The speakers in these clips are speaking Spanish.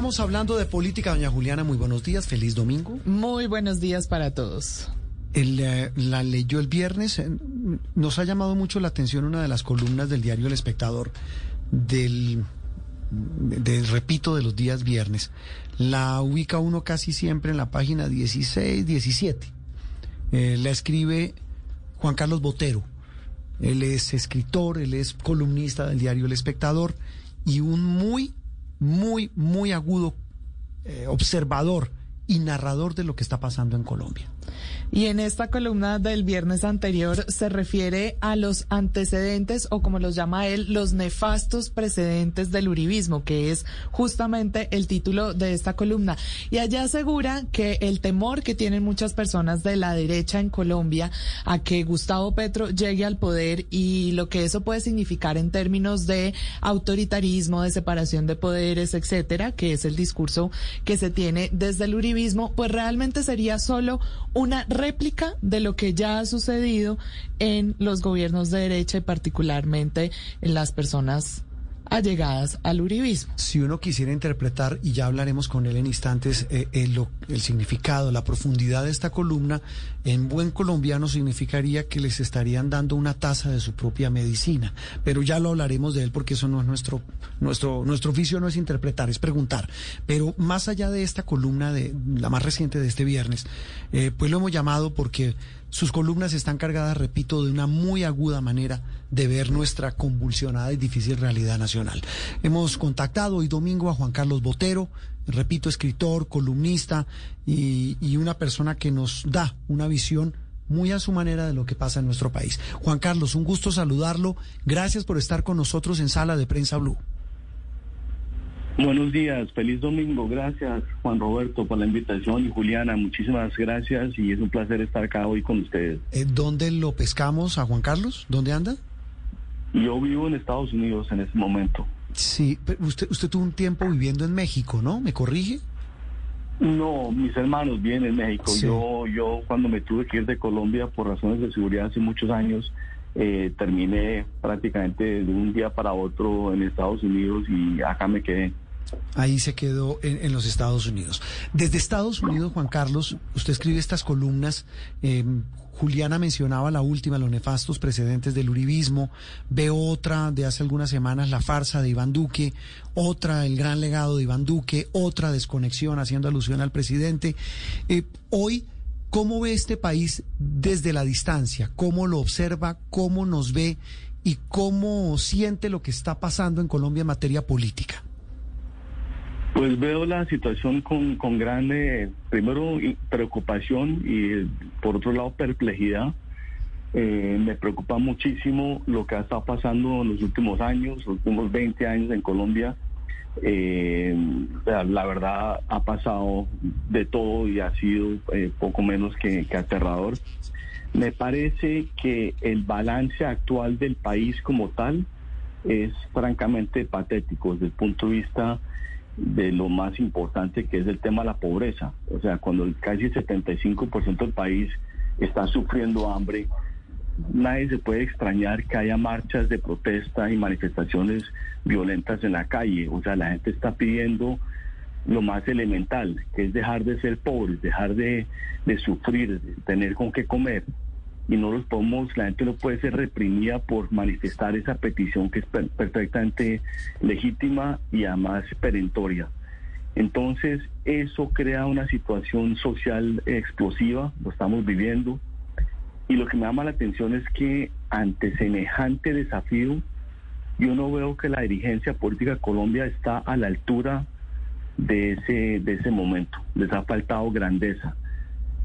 Arrancamos hablando de política, doña Juliana. Muy buenos días, feliz domingo. Muy buenos días para todos. El, la leyó el viernes. Nos ha llamado mucho la atención una de las columnas del diario El Espectador del, del repito, de los días viernes. La ubica uno casi siempre en la página 16, 17. Eh, la escribe Juan Carlos Botero. Él es escritor, él es columnista del diario El Espectador y un muy, muy, muy agudo eh, observador y narrador de lo que está pasando en Colombia. Y en esta columna del viernes anterior se refiere a los antecedentes o como los llama él, los nefastos precedentes del uribismo, que es justamente el título de esta columna. Y allá asegura que el temor que tienen muchas personas de la derecha en Colombia a que Gustavo Petro llegue al poder y lo que eso puede significar en términos de autoritarismo, de separación de poderes, etcétera, que es el discurso que se tiene desde el uribismo, pues realmente sería solo una réplica de lo que ya ha sucedido en los gobiernos de derecha y particularmente en las personas allegadas al uribismo. Si uno quisiera interpretar, y ya hablaremos con él en instantes, eh, el, el, significado, la profundidad de esta columna, en buen colombiano significaría que les estarían dando una taza de su propia medicina. Pero ya lo hablaremos de él porque eso no es nuestro, nuestro, nuestro oficio no es interpretar, es preguntar. Pero más allá de esta columna, de la más reciente de este viernes, eh, pues lo hemos llamado porque sus columnas están cargadas, repito, de una muy aguda manera de ver nuestra convulsionada y difícil realidad nacional. Hemos contactado hoy domingo a Juan Carlos Botero, repito, escritor, columnista y, una persona que nos da una visión muy a su manera de lo que pasa en nuestro país. Juan Carlos, un gusto saludarlo. Gracias por estar con nosotros en Sala de Prensa Blue. Buenos días, feliz domingo. Gracias, Juan Roberto, por la invitación y Juliana, muchísimas gracias y es un placer estar acá hoy con ustedes. Eh, ¿Dónde lo pescamos a Juan Carlos? ¿Dónde anda? Yo vivo en Estados Unidos en este momento. Sí, pero usted, usted tuvo un tiempo viviendo en México, ¿no? ¿Me corrige? No, mis hermanos viven en México. Sí. Yo, yo cuando me tuve que ir de Colombia por razones de seguridad hace muchos años, eh, terminé prácticamente de un día para otro en Estados Unidos y acá me quedé. Ahí se quedó en, los Estados Unidos. Desde Estados Unidos, Juan Carlos, usted escribe estas columnas. Eh, Juliana mencionaba la última, los nefastos precedentes del uribismo. Veo otra de hace algunas semanas, la farsa de Iván Duque. Otra, el gran legado de Iván Duque. Otra, desconexión, haciendo alusión al presidente. Eh, hoy, ¿cómo ve este país desde la distancia? ¿Cómo lo observa? ¿Cómo nos ve? ¿Y cómo siente lo que está pasando en Colombia en materia política? Pues veo la situación con, con gran, primero, preocupación y por otro lado, perplejidad. Eh, me preocupa muchísimo lo que ha estado pasando en los últimos años, los últimos 20 años en Colombia. Eh, la verdad ha pasado de todo y ha sido eh, poco menos que, aterrador. Me parece que el balance actual del país como tal es francamente patético desde el punto de vista de lo más importante que es el tema de la pobreza. O sea, cuando casi el 75% del país está sufriendo hambre, nadie se puede extrañar que haya marchas de protesta y manifestaciones violentas en la calle. O sea, la gente está pidiendo lo más elemental, que es dejar de ser pobres, dejar de, de sufrir, tener con qué comer y no los podemos, la gente no puede ser reprimida por manifestar esa petición que es per perfectamente legítima y además perentoria. Entonces, eso crea una situación social explosiva, lo estamos viviendo, y lo que me llama la atención es que ante semejante desafío, yo no veo que la dirigencia política de Colombia está a la altura de ese, de ese momento, les ha faltado grandeza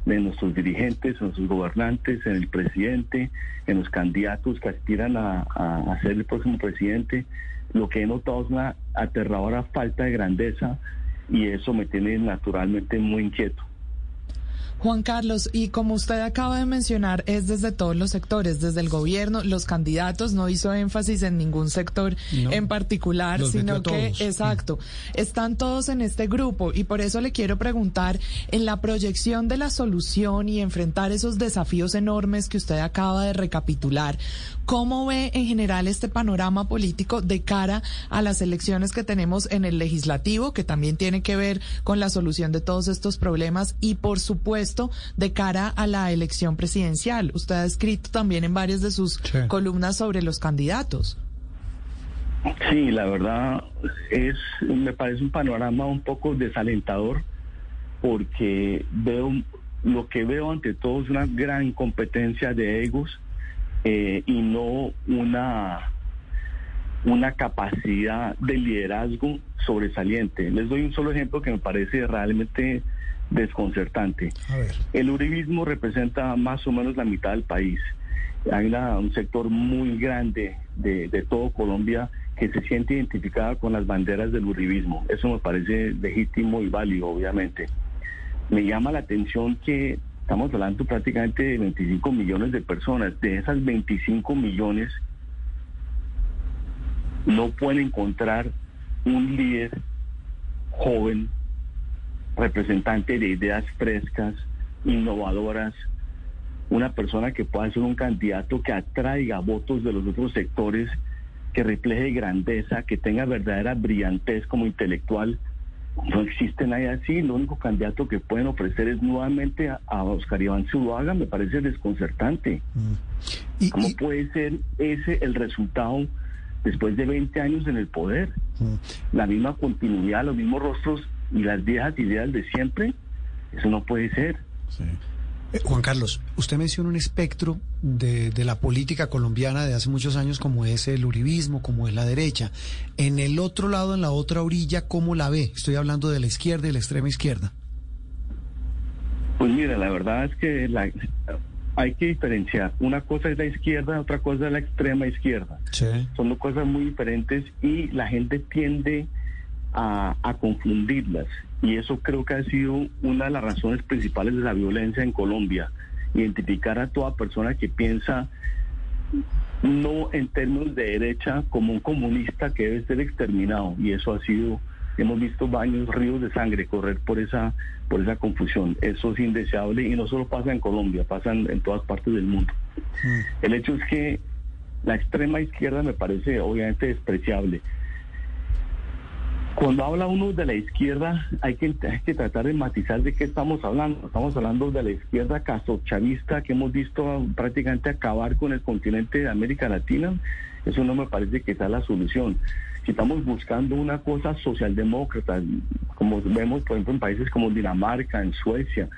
de nuestros dirigentes, en nuestros gobernantes, en el presidente, en los candidatos que aspiran a, a, a, ser el próximo presidente. Lo que he notado es una aterradora falta de grandeza y eso me tiene naturalmente muy inquieto. Juan Carlos, y como usted acaba de mencionar, es desde todos los sectores, desde el gobierno, los candidatos, no hizo énfasis en ningún sector en particular, sino que, exacto, están todos en este grupo y por eso le quiero preguntar en la proyección de la solución y enfrentar esos desafíos enormes que usted acaba de recapitular, ¿cómo ve en general este panorama político de cara a las elecciones que tenemos en el legislativo, que también tiene que ver con la solución de todos estos problemas y por supuesto de cara a la elección presidencial? Usted ha escrito también en varias de sus columnas sobre los candidatos. Sí, la verdad es, me parece un panorama un poco desalentador porque veo, lo que veo ante todo es una gran competencia de egos eh, y no una, una capacidad de liderazgo sobresaliente. Les doy un solo ejemplo que me parece realmente desconcertante. El uribismo representa más o menos la mitad del país. Hay un sector muy grande de, de todo Colombia que se siente identificada con las banderas del uribismo. Eso me parece legítimo y válido, obviamente. Me llama la atención que estamos hablando prácticamente de 25 millones de personas. De esas 25 millones, no pueden encontrar un líder joven, representante de ideas frescas, innovadoras, una persona que pueda ser un candidato que atraiga votos de los otros sectores que refleje grandeza, que tenga verdadera brillantez como intelectual. No existe nadie así. Lo único candidato que pueden ofrecer es nuevamente a, Oscar Iván Zuluaga. Me parece desconcertante. Mm. ¿Cómo puede ser ese el resultado después de 20 años en el poder? Mm. La misma continuidad, los mismos rostros y las viejas ideas de siempre. Eso no puede ser. Sí. Eh, Juan Carlos, usted menciona un espectro de, la política colombiana de hace muchos años como es el uribismo, como es la derecha. En el otro lado, en la otra orilla, ¿cómo la ve? Estoy hablando de la izquierda y la extrema izquierda. Pues mira, la verdad es que hay que diferenciar. Una cosa es la izquierda, otra cosa es la extrema izquierda. Son dos cosas muy diferentes y la gente tiende a, a confundirlas. Y eso creo que ha sido una de las razones principales de la violencia en Colombia. Identificar a toda persona que piensa no en términos de derecha como un comunista que debe ser exterminado. Y eso ha sido, hemos visto baños, ríos de sangre correr por esa, por esa confusión. Eso es indeseable y no solo pasa en Colombia, pasa en, todas partes del mundo. Mm. El hecho es que la extrema izquierda me parece obviamente despreciable. Cuando habla uno de la izquierda, hay que, tratar de matizar de qué estamos hablando. Estamos hablando de la izquierda casochavista que hemos visto prácticamente acabar con el continente de América Latina. Eso no me parece que sea la solución. Si estamos buscando una cosa socialdemócrata, como vemos, por ejemplo, en países como Dinamarca, en Suecia,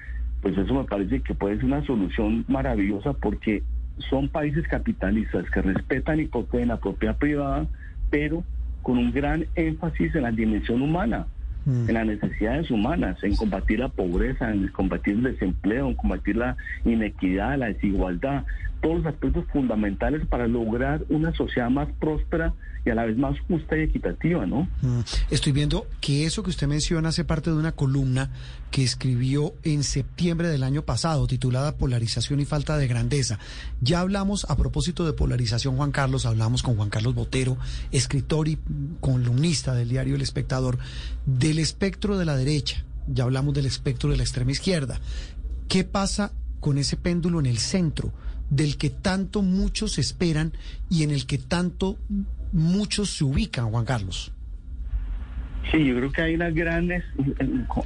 pues eso me parece que puede ser una solución maravillosa porque son países capitalistas que respetan y protegen la propiedad privada, pero con un gran énfasis en la dimensión humana, mm. en las necesidades humanas, en combatir la pobreza, en combatir el desempleo, en combatir la inequidad, la desigualdad, todos los aspectos fundamentales para lograr una sociedad más próspera y a la vez más justa y equitativa, ¿no? Mm. Estoy viendo que eso que usted menciona hace parte de una columna que escribió en septiembre del año pasado, titulada Polarización y falta de grandeza. Ya hablamos a propósito de polarización, Juan Carlos, hablamos con Juan Carlos Botero, escritor y columnista del diario El Espectador, del espectro de la derecha. Ya hablamos del espectro de la extrema izquierda. ¿Qué pasa con ese péndulo en el centro? Del que tanto muchos esperan y en el que tanto muchos se ubican, Juan Carlos. Sí, yo creo que hay una gran,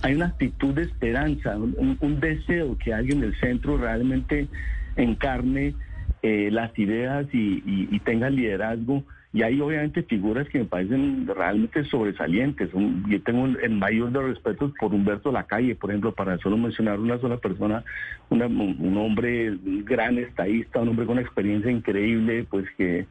hay una actitud de esperanza, un, deseo que alguien del centro realmente encarne eh, las ideas y tenga liderazgo y hay obviamente figuras que me parecen realmente sobresalientes. yo tengo el mayor de respeto por Humberto Lacalle, por ejemplo, para solo mencionar una sola persona, un hombre gran estadista, un hombre con una experiencia increíble, pues que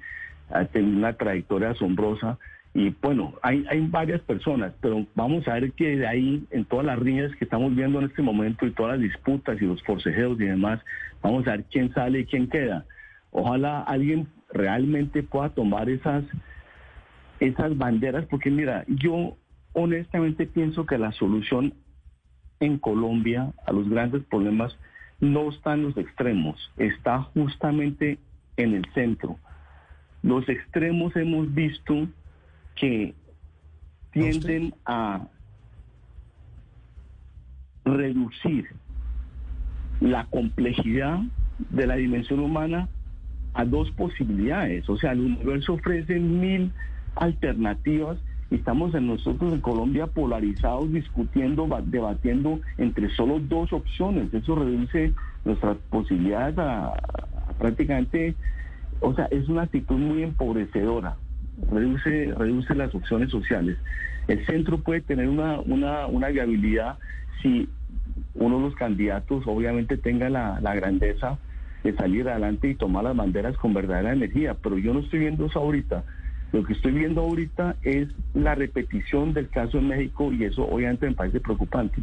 ha tenido una trayectoria asombrosa. Y bueno, hay, hay varias personas, pero vamos a ver que de ahí, en todas las riñas que estamos viendo en este momento y todas las disputas y los forcejeos y demás, vamos a ver quién sale y quién queda. Ojalá alguien realmente pueda tomar esas, esas banderas, porque mira, yo honestamente pienso que la solución en Colombia a los grandes problemas no está en los extremos, está justamente en el centro. Los extremos hemos visto que tienden a reducir la complejidad de la dimensión humana a dos posibilidades. O sea, el universo ofrece mil alternativas y estamos en nosotros en Colombia polarizados, discutiendo, debatiendo entre solo dos opciones. Eso reduce nuestras posibilidades a, prácticamente, o sea, es una actitud muy empobrecedora. Reduce, reduce las opciones sociales. El centro puede tener una, una, viabilidad si uno de los candidatos obviamente tenga la grandeza de salir adelante y tomar las banderas con verdadera energía, pero yo no estoy viendo eso ahorita. Lo que estoy viendo ahorita es la repetición del caso en México y eso obviamente me parece preocupante.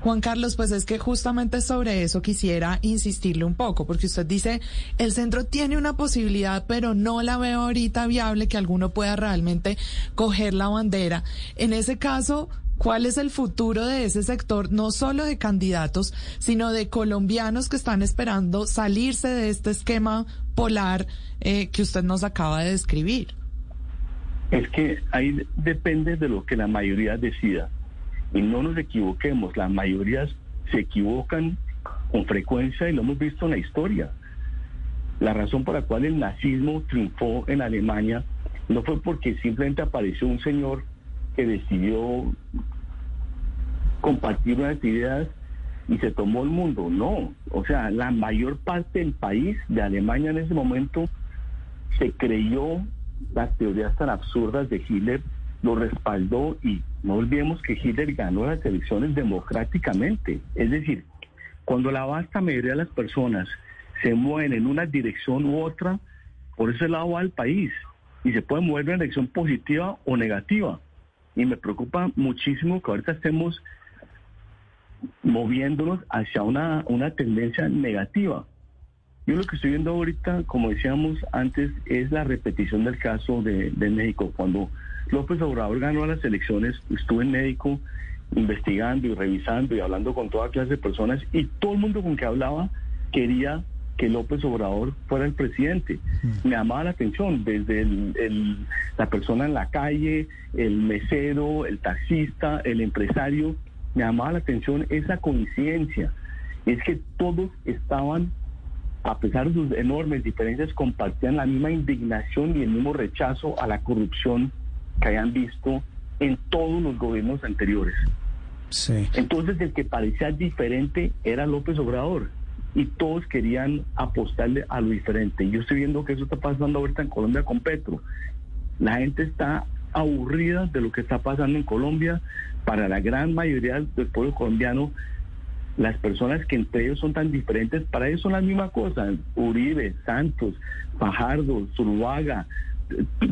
Juan Carlos, pues es que justamente sobre eso quisiera insistirle un poco, porque usted dice, el centro tiene una posibilidad, pero no la veo ahorita viable que alguno pueda realmente coger la bandera. En ese caso, ¿Cuál es el futuro de ese sector, no solo de candidatos, sino de colombianos que están esperando salirse de este esquema polar eh, que usted nos acaba de describir? Es que ahí depende de lo que la mayoría decida. Y no nos equivoquemos, las mayorías se equivocan con frecuencia y lo hemos visto en la historia. La razón por la cual el nazismo triunfó en Alemania no fue porque simplemente apareció un señor decidió compartir unas ideas y se tomó el mundo. No, o sea, la mayor parte del país de Alemania en ese momento se creyó las teorías tan absurdas de Hitler, lo respaldó y no olvidemos que Hitler ganó las elecciones democráticamente. Es decir, cuando la vasta mayoría de las personas se mueven en una dirección u otra, por ese lado va el país y se puede mover en una dirección positiva o negativa y me preocupa muchísimo que ahorita estemos moviéndonos hacia una, una tendencia negativa. Yo lo que estoy viendo ahorita, como decíamos antes, es la repetición del caso de, de México. Cuando López Obrador ganó las elecciones, estuve en México investigando y revisando y hablando con toda clase de personas y todo el mundo con que hablaba quería que López Obrador fuera el presidente. Mm. Me llamaba la atención desde la persona en la calle, el mesero, el taxista, el empresario. Me llamaba la atención esa coincidencia. Es que todos estaban, a pesar de sus enormes diferencias, compartían la misma indignación y el mismo rechazo a la corrupción que hayan visto en todos los gobiernos anteriores. Entonces el que parecía diferente era López Obrador y todos querían apostarle a lo diferente. Yo estoy viendo que eso está pasando ahorita en Colombia con Petro. La gente está aburrida de lo que está pasando en Colombia. Para la gran mayoría del pueblo colombiano, las personas que entre ellos son tan diferentes, para ellos son la misma cosa. Uribe, Santos, Fajardo, Zuluaga,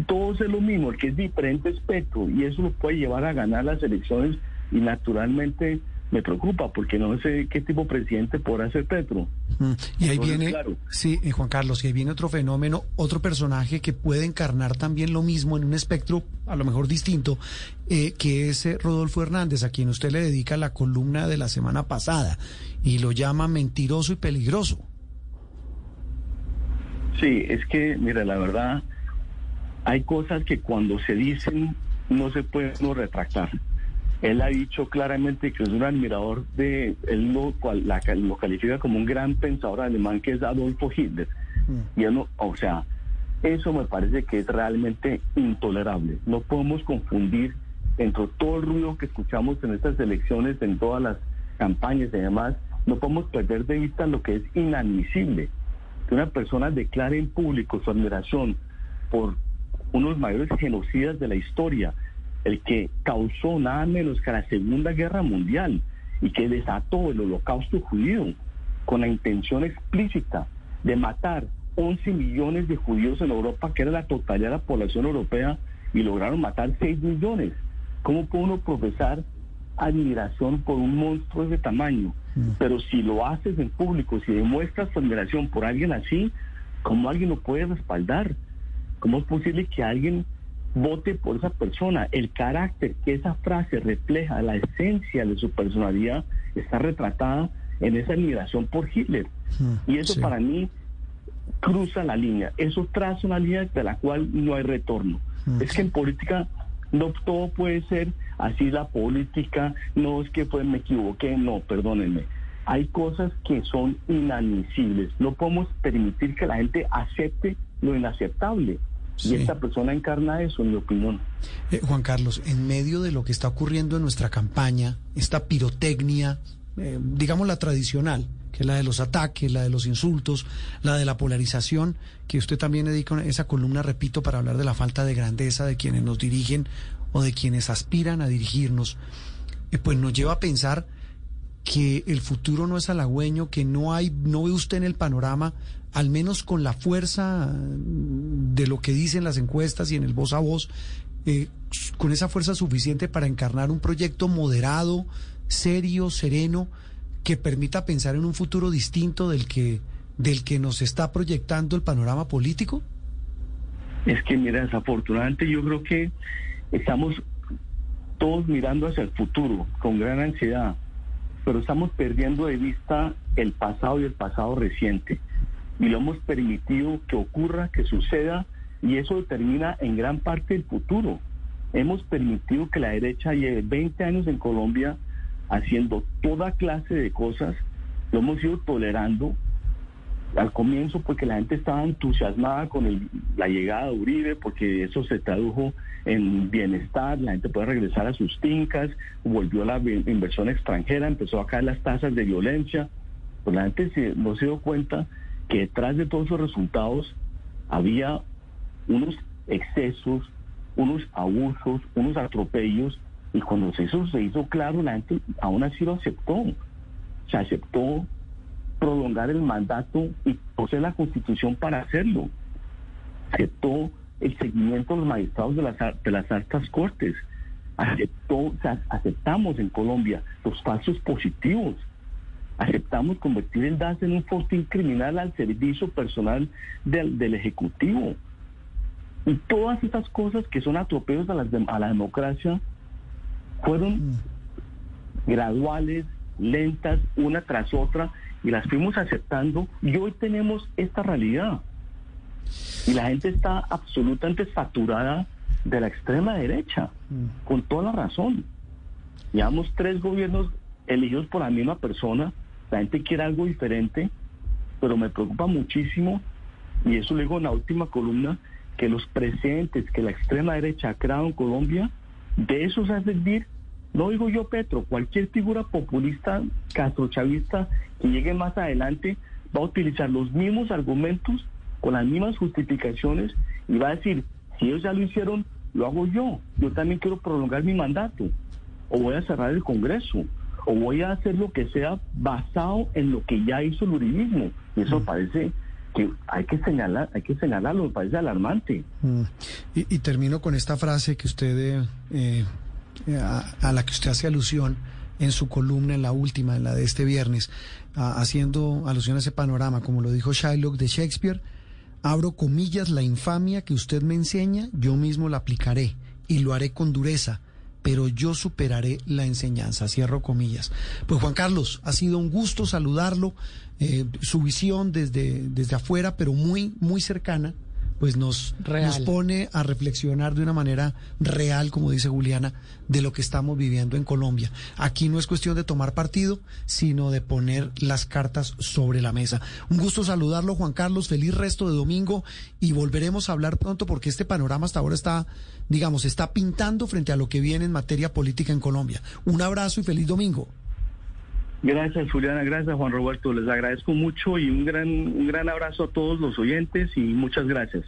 todos es lo mismo. El que es diferente es Petro y eso lo puede llevar a ganar las elecciones y naturalmente me preocupa porque no sé qué tipo de presidente podrá ser Petro. Mm, y ahí viene, sí, eh, Juan Carlos, y ahí viene otro fenómeno, otro personaje que puede encarnar también lo mismo en un espectro a lo mejor distinto, eh, que es eh, Rodolfo Hernández, a quien usted le dedica la columna de la semana pasada y lo llama mentiroso y peligroso. Sí, es que, mira, la verdad, hay cosas que cuando se dicen no se pueden retractar. Él ha dicho claramente que es un admirador de, él lo, lo califica como un gran pensador alemán que es Adolfo Hitler. Mm. Y no, o sea, eso me parece que es realmente intolerable. No podemos confundir entre todo el ruido que escuchamos en estas elecciones, en todas las campañas y demás, no podemos perder de vista lo que es inadmisible. Que una persona declare en público su admiración por unos mayores genocidas de la historia, el que causó nada menos que la Segunda Guerra Mundial y que desató el holocausto judío con la intención explícita de matar 11 millones de judíos en Europa, que era la totalidad de la población europea, y lograron matar 6 millones. ¿Cómo puede uno profesar admiración por un monstruo de ese tamaño? Mm. Pero si lo haces en público, si demuestras tu admiración por alguien así, ¿cómo alguien lo puede respaldar? ¿Cómo es posible que alguien vote por esa persona. El carácter que esa frase refleja, la esencia de su personalidad, está retratada en esa admiración por Hitler. Hmm, y eso para mí cruza la línea. Eso traza una línea de la cual no hay retorno. Hmm, es que en política no todo puede ser así la política, no es que pues me equivoqué, no, perdónenme. Hay cosas que son inadmisibles. No podemos permitir que la gente acepte lo inaceptable. Y esta persona encarna eso, en mi opinión. Eh, Juan Carlos, en medio de lo que está ocurriendo en nuestra campaña, esta pirotecnia, eh, digamos la tradicional, que es la de los ataques, la de los insultos, la de la polarización, que usted también dedica esa columna, repito, para hablar de la falta de grandeza de quienes nos dirigen o de quienes aspiran a dirigirnos, eh, pues nos lleva a pensar que el futuro no es halagüeño, que no hay, no ve usted en el panorama al menos con la fuerza de lo que dicen las encuestas y en el voz a voz, eh, con esa fuerza suficiente para encarnar un proyecto moderado, serio, sereno, que permita pensar en un futuro distinto del que, del que nos está proyectando el panorama político? Es que, mira, desafortunadamente yo creo que estamos todos mirando hacia el futuro con gran ansiedad, pero estamos perdiendo de vista el pasado y el pasado reciente y lo hemos permitido que ocurra, que suceda, y eso determina en gran parte el futuro. Hemos permitido que la derecha lleve 20 años en Colombia haciendo toda clase de cosas, lo hemos ido tolerando. Al comienzo porque la gente estaba entusiasmada con la llegada de Uribe, porque eso se tradujo en bienestar, la gente puede regresar a sus fincas, volvió la inversión extranjera, empezó a caer las tasas de violencia, pues la gente se, no se dio cuenta que detrás de todos esos resultados había unos excesos, unos abusos, unos atropellos, y cuando eso se hizo claro, la gente aún así lo aceptó. Se aceptó prolongar el mandato y poseer la constitución para hacerlo. Aceptó el seguimiento de los magistrados de las, de las altas cortes. Aceptó, aceptamos en Colombia los pasos positivos aceptamos convertir el DAS en un fortín criminal al servicio personal del, Ejecutivo. Y todas estas cosas que son atropellos a la, a la democracia fueron graduales, lentas, una tras otra, y las fuimos aceptando, y hoy tenemos esta realidad. Y la gente está absolutamente saturada de la extrema derecha, mm. con toda la razón. Llevamos tres gobiernos elegidos por la misma persona la gente quiere algo diferente, pero me preocupa muchísimo, y eso lo digo en la última columna, que los presentes que la extrema derecha ha creado en Colombia, de eso se servir, no digo yo Petro, cualquier figura populista, castrochavista que llegue más adelante, va a utilizar los mismos argumentos, con las mismas justificaciones, y va a decir, si ellos ya lo hicieron, lo hago yo, yo también quiero prolongar mi mandato, o voy a cerrar el Congreso, o voy a hacer lo que sea basado en lo que ya hizo el uribismo. Y eso mm. parece que hay que señalar, hay que señalarlo, me parece alarmante. Mm. Y, termino con esta frase que usted, eh, eh, a, la que usted hace alusión en su columna, en la última, en la de este viernes, haciendo alusión a ese panorama, como lo dijo Shylock de Shakespeare, abro comillas, la infamia que usted me enseña, yo mismo la aplicaré y lo haré con dureza pero yo superaré la enseñanza. Cierro comillas. Pues Juan Carlos, ha sido un gusto saludarlo, eh, su visión desde, desde afuera, pero muy, muy cercana pues nos, nos pone a reflexionar de una manera real, como dice Juliana, de lo que estamos viviendo en Colombia. Aquí no es cuestión de tomar partido, sino de poner las cartas sobre la mesa. Un gusto saludarlo, Juan Carlos, feliz resto de domingo y volveremos a hablar pronto porque este panorama hasta ahora está, digamos, está pintando frente a lo que viene en materia política en Colombia. Un abrazo y feliz domingo. Gracias, Juliana. Gracias, Juan Roberto. Les agradezco mucho y un gran, un gran abrazo a todos los oyentes y muchas gracias.